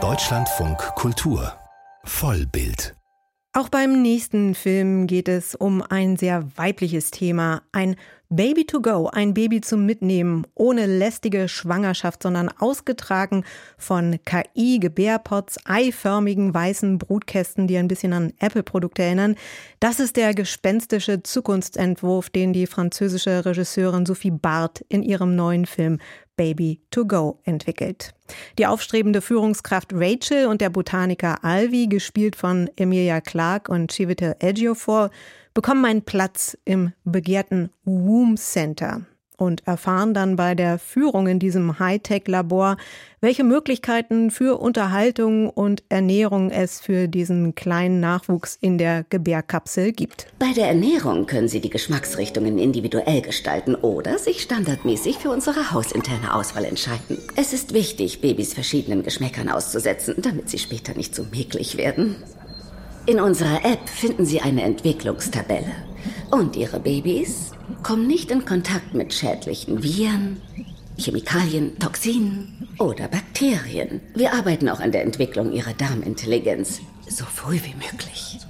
Deutschlandfunk Kultur Vollbild auch beim nächsten Film geht es um ein sehr weibliches Thema. Ein Baby to go, ein Baby zum Mitnehmen, ohne lästige Schwangerschaft, sondern ausgetragen von KI-Gebärpots, eiförmigen weißen Brutkästen, die ein bisschen an Apple-Produkte erinnern. Das ist der gespenstische Zukunftsentwurf, den die französische Regisseurin Sophie Barth in ihrem neuen Film Baby to Go entwickelt. Die aufstrebende Führungskraft Rachel und der Botaniker Alvi, gespielt von Emilia Clarke und Chiwetel Ejiofor, bekommen einen Platz im begehrten Womb Center und erfahren dann bei der Führung in diesem Hightech-Labor, welche Möglichkeiten für Unterhaltung und Ernährung es für diesen kleinen Nachwuchs in der Gebärkapsel gibt. Bei der Ernährung können Sie die Geschmacksrichtungen individuell gestalten oder sich standardmäßig für unsere hausinterne Auswahl entscheiden. Es ist wichtig, Babys verschiedenen Geschmäckern auszusetzen, damit sie später nicht so mäglich werden. In unserer App finden Sie eine Entwicklungstabelle. Und Ihre Babys kommen nicht in Kontakt mit schädlichen Viren, Chemikalien, Toxinen oder Bakterien. Wir arbeiten auch an der Entwicklung ihrer Darmintelligenz so früh wie möglich.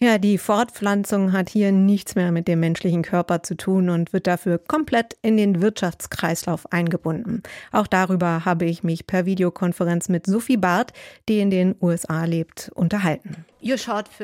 Ja, die Fortpflanzung hat hier nichts mehr mit dem menschlichen Körper zu tun und wird dafür komplett in den Wirtschaftskreislauf eingebunden. Auch darüber habe ich mich per Videokonferenz mit Sophie Barth, die in den USA lebt, unterhalten.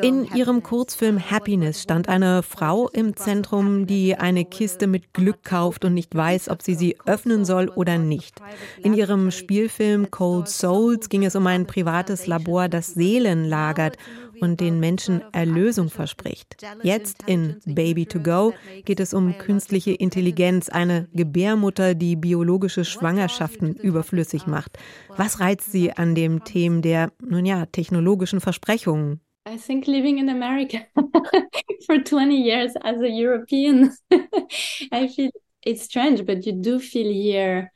In ihrem Kurzfilm Happiness stand eine Frau im Zentrum, die eine Kiste mit Glück kauft und nicht weiß, ob sie sie öffnen soll oder nicht. In ihrem Spielfilm Cold Souls ging es um ein privates Labor, das Seelen lagert und den Menschen Erlösung verspricht. Jetzt in Baby to Go geht es um künstliche Intelligenz, eine Gebärmutter, die biologische Schwangerschaften überflüssig macht. Was reizt Sie an dem Thema der, nun ja, technologischen Versprechungen? I think living in America for 20 years as a European, I feel it's strange, but you do feel here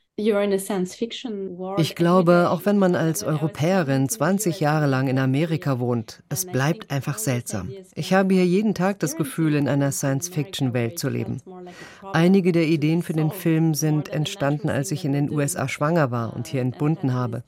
ich glaube, auch wenn man als Europäerin 20 Jahre lang in Amerika wohnt, es bleibt einfach seltsam. Ich habe hier jeden Tag das Gefühl, in einer Science-Fiction-Welt zu leben. Einige der Ideen für den Film sind entstanden, als ich in den USA schwanger war und hier entbunden habe.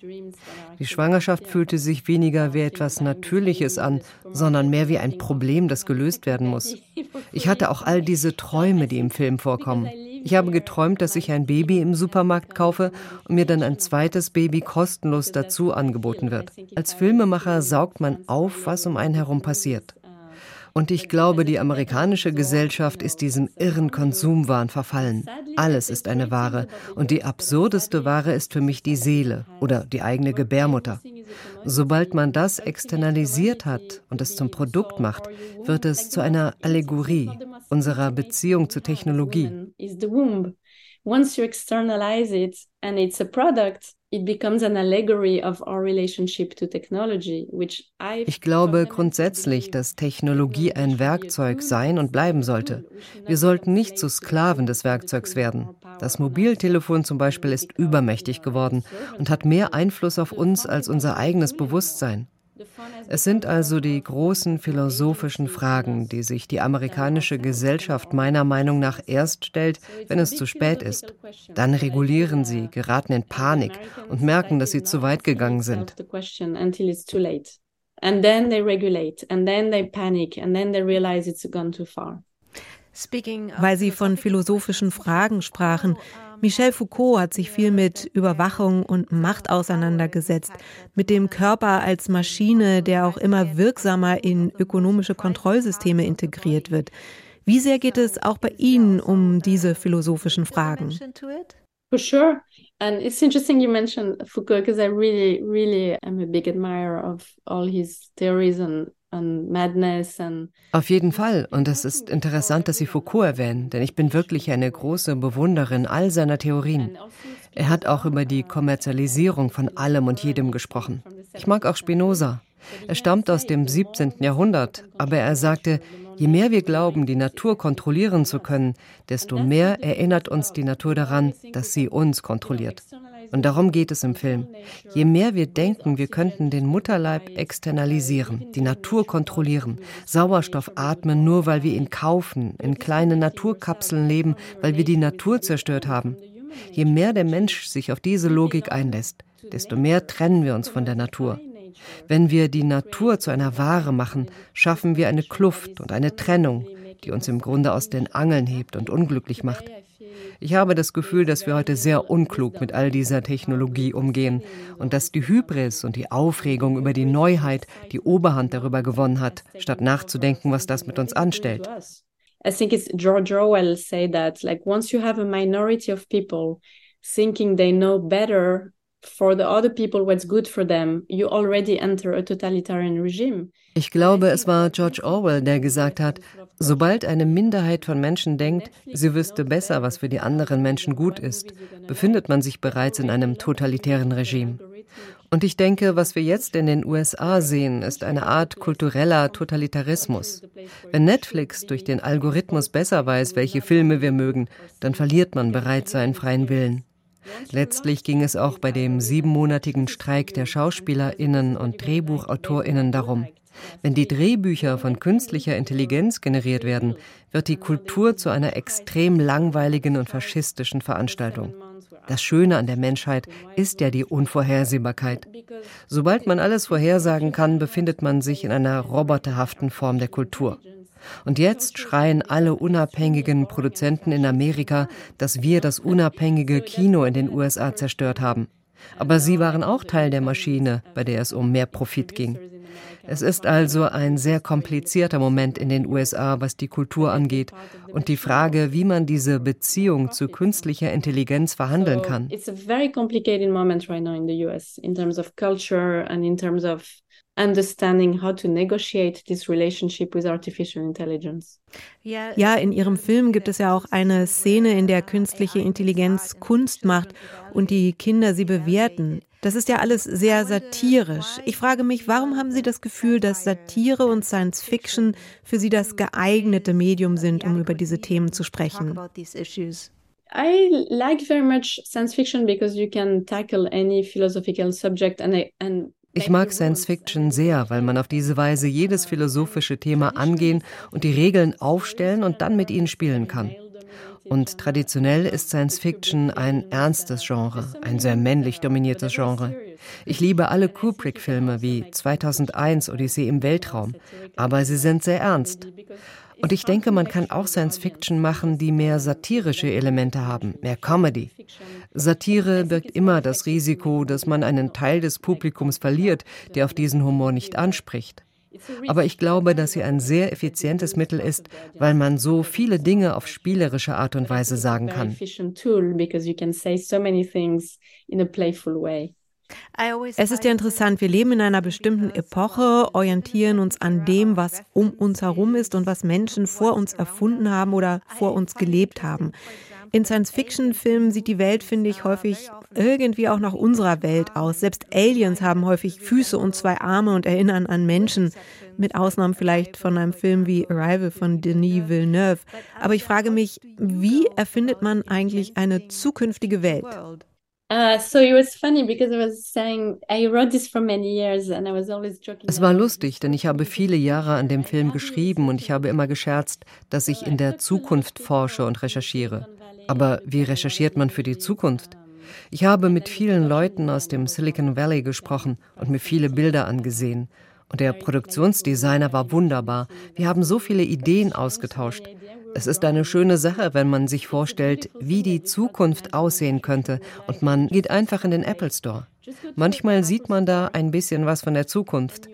Die Schwangerschaft fühlte sich weniger wie etwas Natürliches an, sondern mehr wie ein Problem, das gelöst werden muss. Ich hatte auch all diese Träume, die im Film vorkommen. Ich habe geträumt, dass ich ein Baby im Supermarkt kaufe und mir dann ein zweites Baby kostenlos dazu angeboten wird. Als Filmemacher saugt man auf, was um einen herum passiert. Und ich glaube, die amerikanische Gesellschaft ist diesem irren Konsumwahn verfallen. Alles ist eine Ware. Und die absurdeste Ware ist für mich die Seele oder die eigene Gebärmutter. Sobald man das externalisiert hat und es zum Produkt macht, wird es zu einer Allegorie unserer Beziehung zur Technologie. Once you externalize it and it's a product, ich glaube grundsätzlich, dass Technologie ein Werkzeug sein und bleiben sollte. Wir sollten nicht zu Sklaven des Werkzeugs werden. Das Mobiltelefon zum Beispiel ist übermächtig geworden und hat mehr Einfluss auf uns als unser eigenes Bewusstsein. Es sind also die großen philosophischen Fragen, die sich die amerikanische Gesellschaft meiner Meinung nach erst stellt, wenn es zu spät ist. Dann regulieren sie, geraten in Panik und merken, dass sie zu weit gegangen sind. Weil Sie von philosophischen Fragen sprachen. Michel Foucault hat sich viel mit Überwachung und Macht auseinandergesetzt, mit dem Körper als Maschine, der auch immer wirksamer in ökonomische Kontrollsysteme integriert wird. Wie sehr geht es auch bei Ihnen um diese philosophischen Fragen? For sure. And it's interesting you mentioned Foucault because I really, really am a big admirer of all his theories and auf jeden Fall. Und es ist interessant, dass Sie Foucault erwähnen, denn ich bin wirklich eine große Bewunderin all seiner Theorien. Er hat auch über die Kommerzialisierung von allem und jedem gesprochen. Ich mag auch Spinoza. Er stammt aus dem 17. Jahrhundert, aber er sagte, je mehr wir glauben, die Natur kontrollieren zu können, desto mehr erinnert uns die Natur daran, dass sie uns kontrolliert. Und darum geht es im Film. Je mehr wir denken, wir könnten den Mutterleib externalisieren, die Natur kontrollieren, Sauerstoff atmen, nur weil wir ihn kaufen, in kleinen Naturkapseln leben, weil wir die Natur zerstört haben. Je mehr der Mensch sich auf diese Logik einlässt, desto mehr trennen wir uns von der Natur. Wenn wir die Natur zu einer Ware machen, schaffen wir eine Kluft und eine Trennung, die uns im Grunde aus den Angeln hebt und unglücklich macht. Ich habe das Gefühl, dass wir heute sehr unklug mit all dieser Technologie umgehen und dass die Hybris und die Aufregung über die Neuheit die Oberhand darüber gewonnen hat, statt nachzudenken, was das mit uns anstellt. I think it's George Orwell say that like once you have a minority of people thinking they know better for the other people what's good for them, you already enter a totalitarian regime. Ich glaube, es war George Orwell, der gesagt hat, sobald eine Minderheit von Menschen denkt, sie wüsste besser, was für die anderen Menschen gut ist, befindet man sich bereits in einem totalitären Regime. Und ich denke, was wir jetzt in den USA sehen, ist eine Art kultureller Totalitarismus. Wenn Netflix durch den Algorithmus besser weiß, welche Filme wir mögen, dann verliert man bereits seinen freien Willen. Letztlich ging es auch bei dem siebenmonatigen Streik der Schauspielerinnen und Drehbuchautorinnen darum. Wenn die Drehbücher von künstlicher Intelligenz generiert werden, wird die Kultur zu einer extrem langweiligen und faschistischen Veranstaltung. Das Schöne an der Menschheit ist ja die Unvorhersehbarkeit. Sobald man alles vorhersagen kann, befindet man sich in einer roboterhaften Form der Kultur. Und jetzt schreien alle unabhängigen Produzenten in Amerika, dass wir das unabhängige Kino in den USA zerstört haben. Aber sie waren auch Teil der Maschine, bei der es um mehr Profit ging. Es ist also ein sehr komplizierter Moment in den USA, was die Kultur angeht und die Frage, wie man diese Beziehung zu künstlicher Intelligenz verhandeln kann. It's a very complicated moment right now in the US in terms of culture and in terms of understanding how to negotiate this relationship with artificial intelligence. Ja, in Ihrem Film gibt es ja auch eine Szene, in der künstliche Intelligenz Kunst macht und die Kinder sie bewerten. Das ist ja alles sehr satirisch. Ich frage mich, warum haben Sie das Gefühl, dass Satire und Science Fiction für Sie das geeignete Medium sind, um über diese Themen zu sprechen? I like very much science fiction because you can tackle any philosophical subject and, and ich mag Science Fiction sehr, weil man auf diese Weise jedes philosophische Thema angehen und die Regeln aufstellen und dann mit ihnen spielen kann. Und traditionell ist Science Fiction ein ernstes Genre, ein sehr männlich dominiertes Genre. Ich liebe alle Kubrick-Filme wie 2001 Odyssee im Weltraum, aber sie sind sehr ernst. Und ich denke, man kann auch Science Fiction machen, die mehr satirische Elemente haben, mehr Comedy. Satire birgt immer das Risiko, dass man einen Teil des Publikums verliert, der auf diesen Humor nicht anspricht. Aber ich glaube, dass sie ein sehr effizientes Mittel ist, weil man so viele Dinge auf spielerische Art und Weise sagen kann. Es ist ja interessant, wir leben in einer bestimmten Epoche, orientieren uns an dem, was um uns herum ist und was Menschen vor uns erfunden haben oder vor uns gelebt haben. In Science-Fiction-Filmen sieht die Welt, finde ich, häufig irgendwie auch nach unserer Welt aus. Selbst Aliens haben häufig Füße und zwei Arme und erinnern an Menschen, mit Ausnahme vielleicht von einem Film wie Arrival von Denis Villeneuve. Aber ich frage mich, wie erfindet man eigentlich eine zukünftige Welt? Es war lustig, denn ich habe viele Jahre an dem Film geschrieben und ich habe immer gescherzt, dass ich in der Zukunft forsche und recherchiere. Aber wie recherchiert man für die Zukunft? Ich habe mit vielen Leuten aus dem Silicon Valley gesprochen und mir viele Bilder angesehen. Und der Produktionsdesigner war wunderbar. Wir haben so viele Ideen ausgetauscht. Es ist eine schöne Sache, wenn man sich vorstellt, wie die Zukunft aussehen könnte und man geht einfach in den Apple Store. Manchmal sieht man da ein bisschen was von der Zukunft.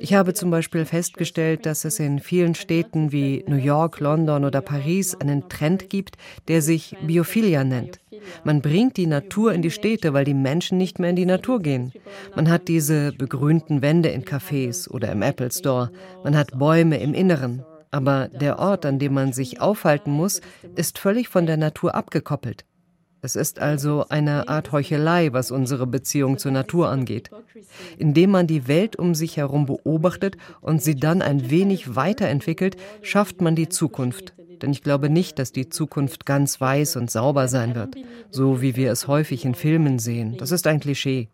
Ich habe zum Beispiel festgestellt, dass es in vielen Städten wie New York, London oder Paris einen Trend gibt, der sich Biophilia nennt. Man bringt die Natur in die Städte, weil die Menschen nicht mehr in die Natur gehen. Man hat diese begrünten Wände in Cafés oder im Apple Store. Man hat Bäume im Inneren. Aber der Ort, an dem man sich aufhalten muss, ist völlig von der Natur abgekoppelt. Es ist also eine Art Heuchelei, was unsere Beziehung zur Natur angeht. Indem man die Welt um sich herum beobachtet und sie dann ein wenig weiterentwickelt, schafft man die Zukunft. Denn ich glaube nicht, dass die Zukunft ganz weiß und sauber sein wird, so wie wir es häufig in Filmen sehen. Das ist ein Klischee.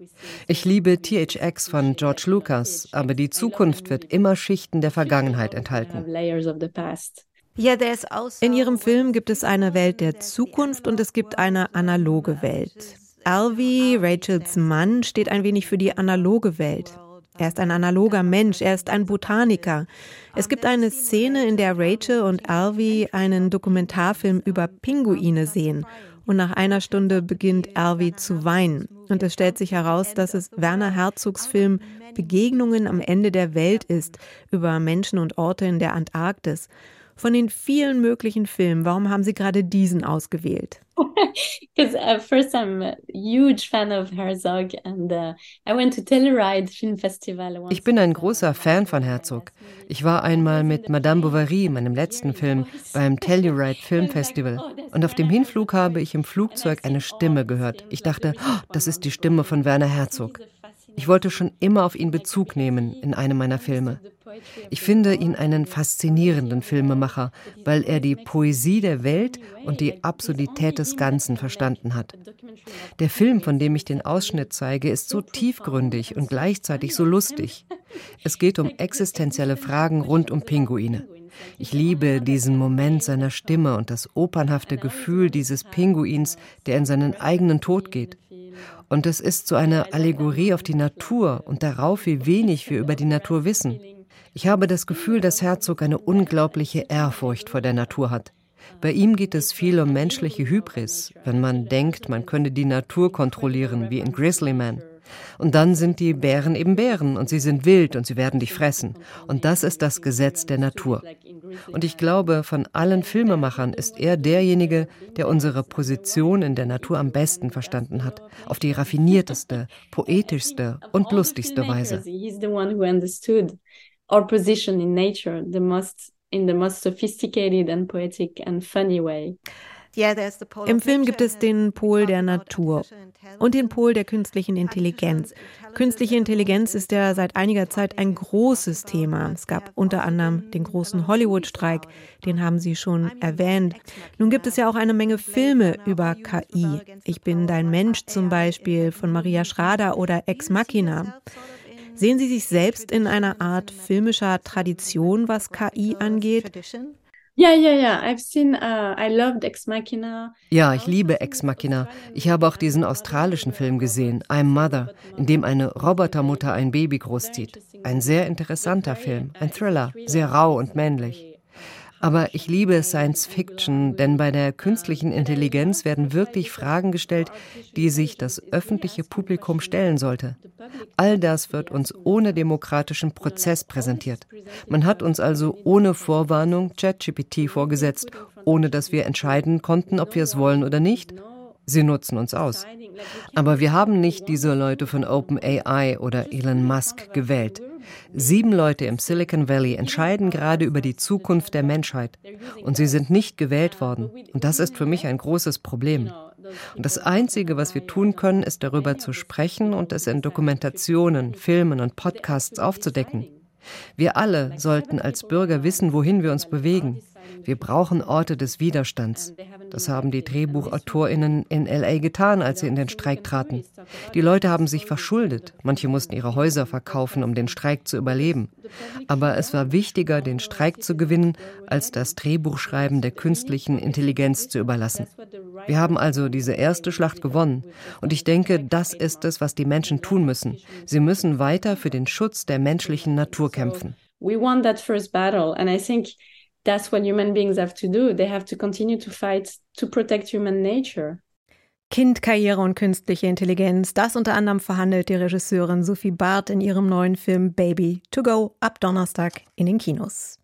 Ich liebe THX von George Lucas, aber die Zukunft wird immer Schichten der Vergangenheit enthalten. In ihrem Film gibt es eine Welt der Zukunft und es gibt eine analoge Welt. Alvy, Rachels Mann, steht ein wenig für die analoge Welt. Er ist ein analoger Mensch, er ist ein Botaniker. Es gibt eine Szene, in der Rachel und Alvy einen Dokumentarfilm über Pinguine sehen. Und nach einer Stunde beginnt Alvy zu weinen. Und es stellt sich heraus, dass es Werner Herzogs Film Begegnungen am Ende der Welt ist, über Menschen und Orte in der Antarktis. Von den vielen möglichen Filmen, warum haben Sie gerade diesen ausgewählt? Because uh, first I'm a huge fan of Herzog and uh, I went to Telluride Film Festival. Ich bin ein großer Fan von Herzog. Ich war einmal mit Madame Bovary, meinem letzten Film, beim Telluride Film Festival. Und auf dem Hinflug habe ich im Flugzeug eine Stimme gehört. Ich dachte, oh, das ist die Stimme von Werner Herzog. Ich wollte schon immer auf ihn Bezug nehmen in einem meiner Filme. Ich finde ihn einen faszinierenden Filmemacher, weil er die Poesie der Welt und die Absurdität des Ganzen verstanden hat. Der Film, von dem ich den Ausschnitt zeige, ist so tiefgründig und gleichzeitig so lustig. Es geht um existenzielle Fragen rund um Pinguine. Ich liebe diesen Moment seiner Stimme und das opernhafte Gefühl dieses Pinguins, der in seinen eigenen Tod geht. Und es ist so eine Allegorie auf die Natur und darauf, wie wenig wir über die Natur wissen. Ich habe das Gefühl, dass Herzog eine unglaubliche Ehrfurcht vor der Natur hat. Bei ihm geht es viel um menschliche Hybris, wenn man denkt, man könne die Natur kontrollieren, wie in Grizzly Man. Und dann sind die Bären eben Bären und sie sind wild und sie werden dich fressen. Und das ist das Gesetz der Natur. Und ich glaube, von allen Filmemachern ist er derjenige, der unsere Position in der Natur am besten verstanden hat. Auf die raffinierteste, poetischste und lustigste Weise. Our position in nature, the most in the most sophisticated and poetic and funny way. Im Film gibt es den Pol der Natur und den Pol der künstlichen Intelligenz. Künstliche Intelligenz ist ja seit einiger Zeit ein großes Thema. Es gab unter anderem den großen Hollywood-Streik, den haben Sie schon erwähnt. Nun gibt es ja auch eine Menge Filme über KI. Ich bin dein Mensch zum Beispiel von Maria Schrader oder Ex Machina. Sehen Sie sich selbst in einer Art filmischer Tradition, was KI angeht? Ja, ja, ja. I've seen, uh, I loved Ex Machina. Ja, ich liebe Ex Machina. Ich habe auch diesen australischen Film gesehen, I'm Mother, in dem eine Robotermutter ein Baby großzieht. Ein sehr interessanter Film, ein Thriller, sehr rau und männlich. Aber ich liebe Science Fiction, denn bei der künstlichen Intelligenz werden wirklich Fragen gestellt, die sich das öffentliche Publikum stellen sollte. All das wird uns ohne demokratischen Prozess präsentiert. Man hat uns also ohne Vorwarnung ChatGPT vorgesetzt, ohne dass wir entscheiden konnten, ob wir es wollen oder nicht. Sie nutzen uns aus. Aber wir haben nicht diese Leute von OpenAI oder Elon Musk gewählt. Sieben Leute im Silicon Valley entscheiden gerade über die Zukunft der Menschheit. Und sie sind nicht gewählt worden. Und das ist für mich ein großes Problem. Und das Einzige, was wir tun können, ist darüber zu sprechen und es in Dokumentationen, Filmen und Podcasts aufzudecken. Wir alle sollten als Bürger wissen, wohin wir uns bewegen. Wir brauchen Orte des Widerstands. Das haben die Drehbuchautorinnen in LA getan, als sie in den Streik traten. Die Leute haben sich verschuldet. Manche mussten ihre Häuser verkaufen, um den Streik zu überleben. Aber es war wichtiger, den Streik zu gewinnen, als das Drehbuchschreiben der künstlichen Intelligenz zu überlassen. Wir haben also diese erste Schlacht gewonnen. Und ich denke, das ist es, was die Menschen tun müssen. Sie müssen weiter für den Schutz der menschlichen Natur kämpfen. We won that first battle and I think that's what human beings have to do. They have to continue to fight to protect human nature. Kind, Karriere und künstliche Intelligenz, das unter anderem verhandelt die Regisseurin Sophie Barth in ihrem neuen Film Baby to Go ab Donnerstag in den Kinos.